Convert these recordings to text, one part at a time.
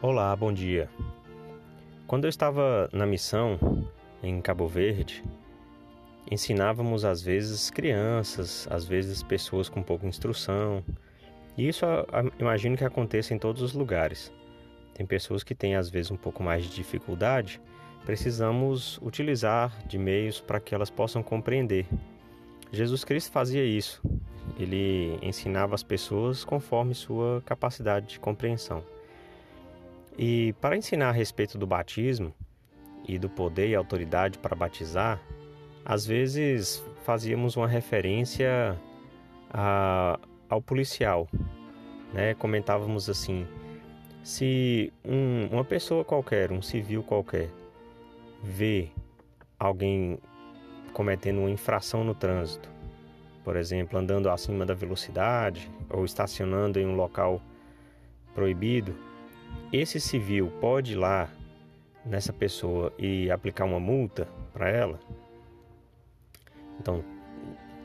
Olá, bom dia. Quando eu estava na missão em Cabo Verde, ensinávamos às vezes crianças, às vezes pessoas com pouca instrução. E isso imagino que aconteça em todos os lugares. Tem pessoas que têm às vezes um pouco mais de dificuldade, precisamos utilizar de meios para que elas possam compreender. Jesus Cristo fazia isso. Ele ensinava as pessoas conforme sua capacidade de compreensão. E para ensinar a respeito do batismo e do poder e autoridade para batizar, às vezes fazíamos uma referência a, ao policial. Né? Comentávamos assim: se um, uma pessoa qualquer, um civil qualquer, vê alguém cometendo uma infração no trânsito, por exemplo, andando acima da velocidade ou estacionando em um local proibido, esse civil pode ir lá nessa pessoa e aplicar uma multa para ela? Então,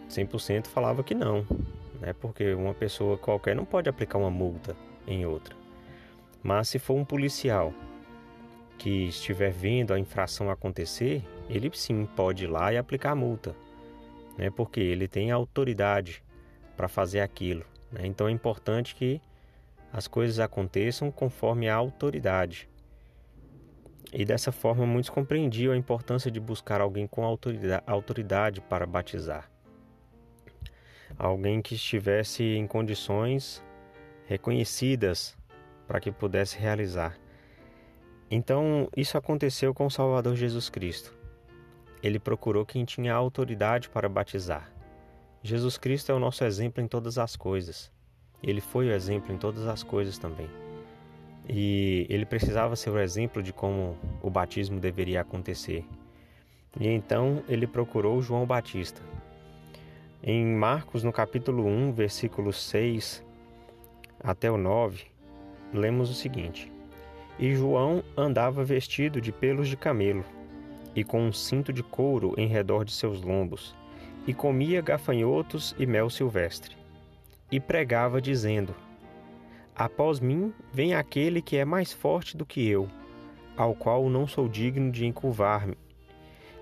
100% falava que não, né? Porque uma pessoa qualquer não pode aplicar uma multa em outra. Mas se for um policial que estiver vendo a infração acontecer, ele sim pode ir lá e aplicar a multa, né? Porque ele tem autoridade para fazer aquilo. Né? Então é importante que as coisas aconteçam conforme a autoridade. E dessa forma, muitos compreendiam a importância de buscar alguém com autoridade para batizar. Alguém que estivesse em condições reconhecidas para que pudesse realizar. Então, isso aconteceu com o Salvador Jesus Cristo. Ele procurou quem tinha autoridade para batizar. Jesus Cristo é o nosso exemplo em todas as coisas. Ele foi o exemplo em todas as coisas também. E ele precisava ser o exemplo de como o batismo deveria acontecer. E então ele procurou João Batista. Em Marcos, no capítulo 1, versículos 6 até o 9, lemos o seguinte: E João andava vestido de pelos de camelo, e com um cinto de couro em redor de seus lombos, e comia gafanhotos e mel silvestre e pregava, dizendo: Após mim vem aquele que é mais forte do que eu, ao qual não sou digno de encurvar-me,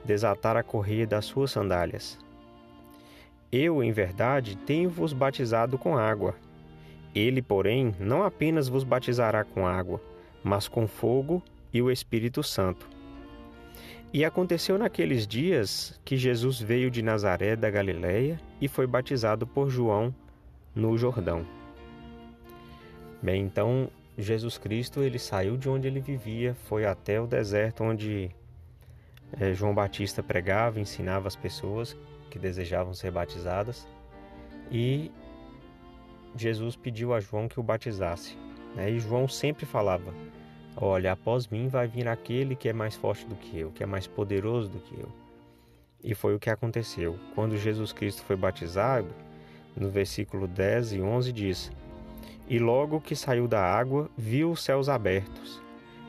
desatar a correia das suas sandálias. Eu, em verdade, tenho-vos batizado com água. Ele, porém, não apenas vos batizará com água, mas com fogo e o Espírito Santo. E aconteceu naqueles dias que Jesus veio de Nazaré da Galiléia e foi batizado por João no Jordão. Bem, então Jesus Cristo ele saiu de onde ele vivia, foi até o deserto onde é, João Batista pregava, ensinava as pessoas que desejavam ser batizadas e Jesus pediu a João que o batizasse. Né? E João sempre falava: Olha, após mim vai vir aquele que é mais forte do que eu, que é mais poderoso do que eu. E foi o que aconteceu. Quando Jesus Cristo foi batizado, no versículo 10 e 11 diz: E logo que saiu da água, viu os céus abertos,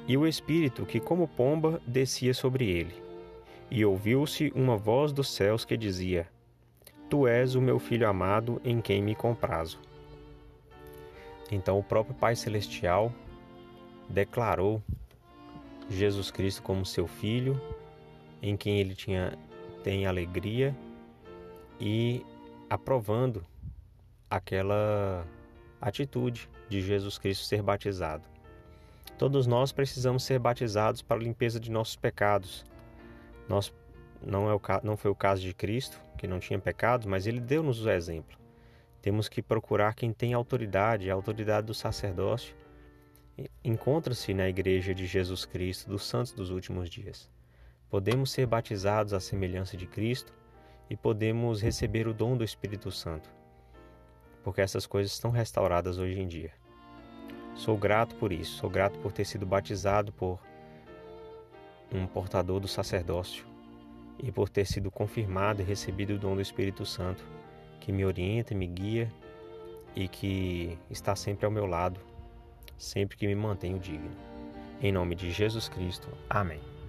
e o Espírito que, como pomba, descia sobre ele. E ouviu-se uma voz dos céus que dizia: Tu és o meu filho amado, em quem me comprazo. Então o próprio Pai Celestial declarou Jesus Cristo como seu filho, em quem ele tinha tem alegria e aprovando aquela atitude de Jesus Cristo ser batizado. Todos nós precisamos ser batizados para a limpeza de nossos pecados. Nós não, é o, não foi o caso de Cristo, que não tinha pecados, mas ele deu-nos o exemplo. Temos que procurar quem tem autoridade, a autoridade do sacerdócio encontra-se na igreja de Jesus Cristo, dos santos dos últimos dias. Podemos ser batizados à semelhança de Cristo e podemos receber o dom do Espírito Santo porque essas coisas estão restauradas hoje em dia. Sou grato por isso, sou grato por ter sido batizado por um portador do sacerdócio e por ter sido confirmado e recebido o dom do Espírito Santo, que me orienta, me guia e que está sempre ao meu lado, sempre que me mantenho digno. Em nome de Jesus Cristo. Amém.